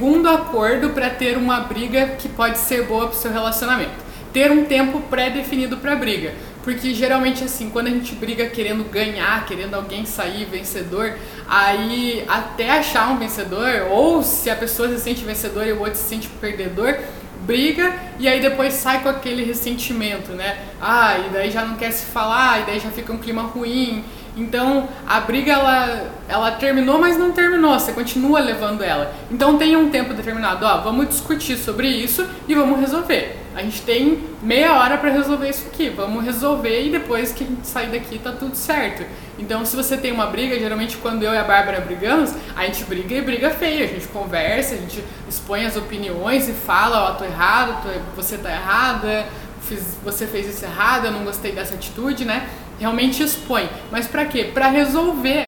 segundo acordo para ter uma briga que pode ser boa para o seu relacionamento. Ter um tempo pré-definido para briga. Porque geralmente assim, quando a gente briga querendo ganhar, querendo alguém sair vencedor, aí até achar um vencedor, ou se a pessoa se sente vencedor e o outro se sente perdedor, briga e aí depois sai com aquele ressentimento, né? Ah, e daí já não quer se falar, e daí já fica um clima ruim. Então a briga ela, ela terminou, mas não terminou, você continua levando ela. Então tem um tempo determinado, ó, vamos discutir sobre isso e vamos resolver. A gente tem meia hora para resolver isso aqui, vamos resolver e depois que a gente sair daqui tá tudo certo. Então se você tem uma briga, geralmente quando eu e a Bárbara brigamos, a gente briga e briga feia, a gente conversa, a gente expõe as opiniões e fala, ó, tô errado, tô, você tá errada, fiz, você fez isso errado, eu não gostei dessa atitude, né? realmente expõe. Mas para quê? Para resolver.